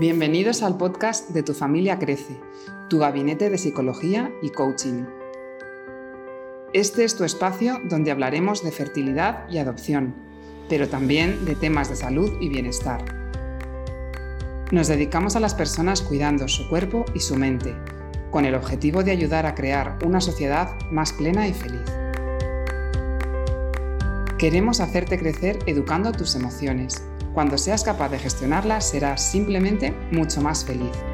Bienvenidos al podcast de Tu familia crece, tu gabinete de psicología y coaching. Este es tu espacio donde hablaremos de fertilidad y adopción, pero también de temas de salud y bienestar. Nos dedicamos a las personas cuidando su cuerpo y su mente, con el objetivo de ayudar a crear una sociedad más plena y feliz. Queremos hacerte crecer educando tus emociones cuando seas capaz de gestionarlas, serás simplemente mucho más feliz.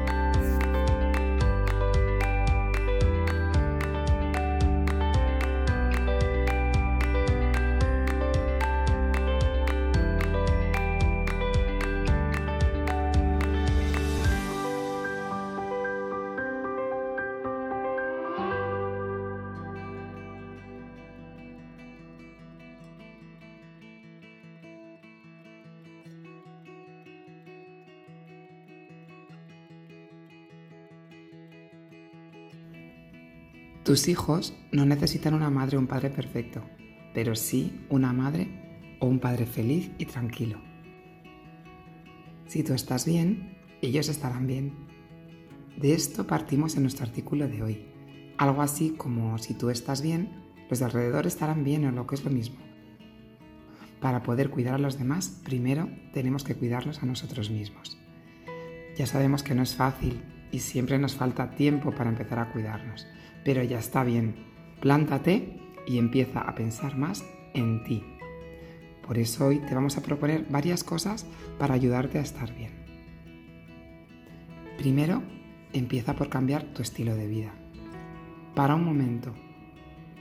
Tus hijos no necesitan una madre o un padre perfecto, pero sí una madre o un padre feliz y tranquilo. Si tú estás bien, ellos estarán bien. De esto partimos en nuestro artículo de hoy. Algo así como si tú estás bien, los de alrededor estarán bien o lo que es lo mismo. Para poder cuidar a los demás, primero tenemos que cuidarlos a nosotros mismos. Ya sabemos que no es fácil y siempre nos falta tiempo para empezar a cuidarnos pero ya está bien. Plántate y empieza a pensar más en ti. Por eso hoy te vamos a proponer varias cosas para ayudarte a estar bien. Primero, empieza por cambiar tu estilo de vida. Para un momento.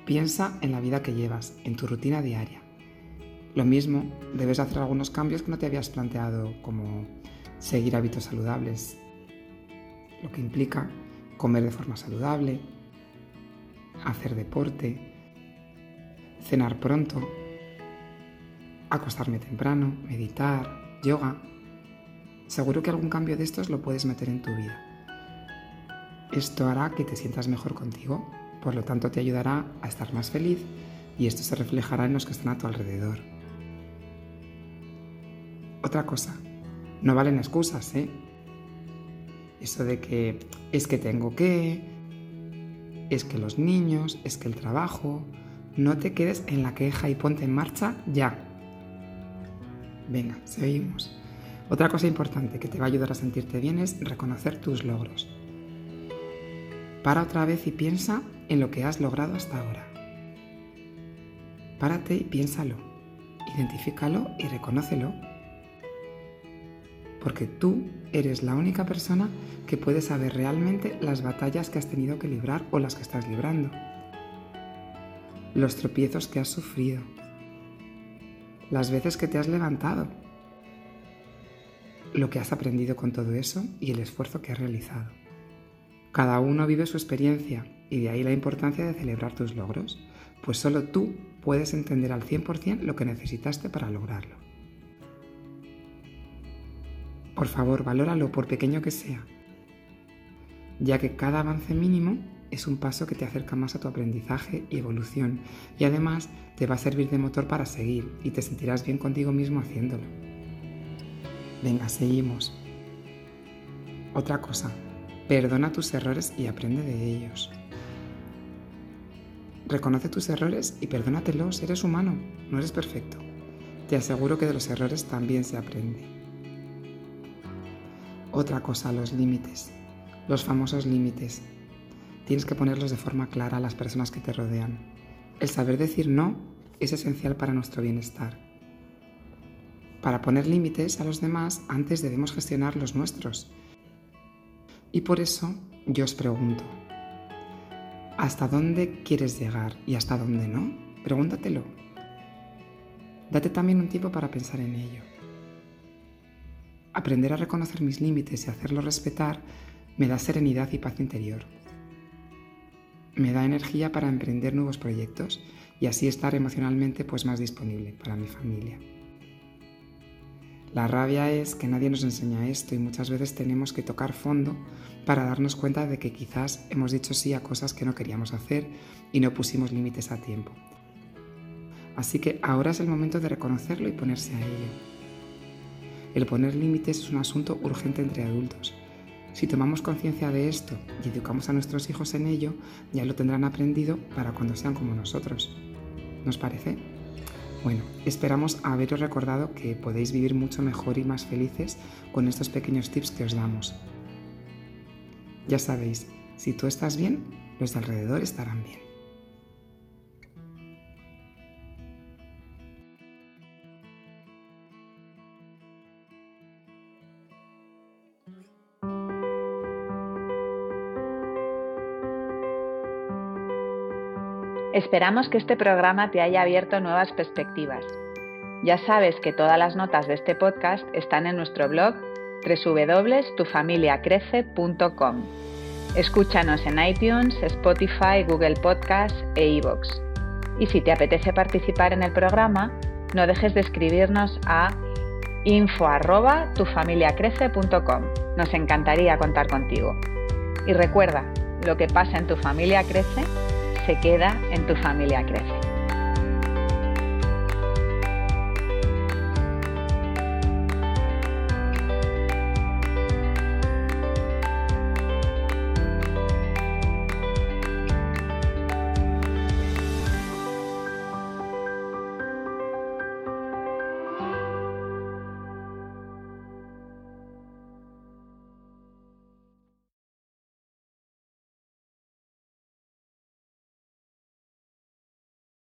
Piensa en la vida que llevas, en tu rutina diaria. Lo mismo, debes hacer algunos cambios que no te habías planteado, como seguir hábitos saludables, lo que implica comer de forma saludable, hacer deporte, cenar pronto, acostarme temprano, meditar, yoga. Seguro que algún cambio de estos lo puedes meter en tu vida. Esto hará que te sientas mejor contigo, por lo tanto te ayudará a estar más feliz y esto se reflejará en los que están a tu alrededor. Otra cosa, no valen excusas, ¿eh? Eso de que es que tengo que, es que los niños, es que el trabajo. No te quedes en la queja y ponte en marcha ya. Venga, seguimos. Otra cosa importante que te va a ayudar a sentirte bien es reconocer tus logros. Para otra vez y piensa en lo que has logrado hasta ahora. Párate y piénsalo. Identifícalo y reconócelo porque tú eres la única persona que puede saber realmente las batallas que has tenido que librar o las que estás librando, los tropiezos que has sufrido, las veces que te has levantado, lo que has aprendido con todo eso y el esfuerzo que has realizado. Cada uno vive su experiencia y de ahí la importancia de celebrar tus logros, pues solo tú puedes entender al 100% lo que necesitaste para lograrlo. Por favor, valóralo por pequeño que sea, ya que cada avance mínimo es un paso que te acerca más a tu aprendizaje y evolución y además te va a servir de motor para seguir y te sentirás bien contigo mismo haciéndolo. Venga, seguimos. Otra cosa, perdona tus errores y aprende de ellos. Reconoce tus errores y perdónatelos, eres humano, no eres perfecto. Te aseguro que de los errores también se aprende. Otra cosa, los límites, los famosos límites. Tienes que ponerlos de forma clara a las personas que te rodean. El saber decir no es esencial para nuestro bienestar. Para poner límites a los demás, antes debemos gestionar los nuestros. Y por eso yo os pregunto, ¿hasta dónde quieres llegar y hasta dónde no? Pregúntatelo. Date también un tiempo para pensar en ello. Aprender a reconocer mis límites y hacerlos respetar me da serenidad y paz interior. Me da energía para emprender nuevos proyectos y así estar emocionalmente pues más disponible para mi familia. La rabia es que nadie nos enseña esto y muchas veces tenemos que tocar fondo para darnos cuenta de que quizás hemos dicho sí a cosas que no queríamos hacer y no pusimos límites a tiempo. Así que ahora es el momento de reconocerlo y ponerse a ello. El poner límites es un asunto urgente entre adultos. Si tomamos conciencia de esto y educamos a nuestros hijos en ello, ya lo tendrán aprendido para cuando sean como nosotros. ¿Nos parece? Bueno, esperamos haberos recordado que podéis vivir mucho mejor y más felices con estos pequeños tips que os damos. Ya sabéis, si tú estás bien, los de alrededor estarán bien. Esperamos que este programa te haya abierto nuevas perspectivas. Ya sabes que todas las notas de este podcast están en nuestro blog www.tufamiliacrece.com. Escúchanos en iTunes, Spotify, Google Podcasts e iVoox. Y si te apetece participar en el programa, no dejes de escribirnos a info@tufamiliacrece.com. Nos encantaría contar contigo. Y recuerda, lo que pasa en tu familia crece se queda en tu familia crece.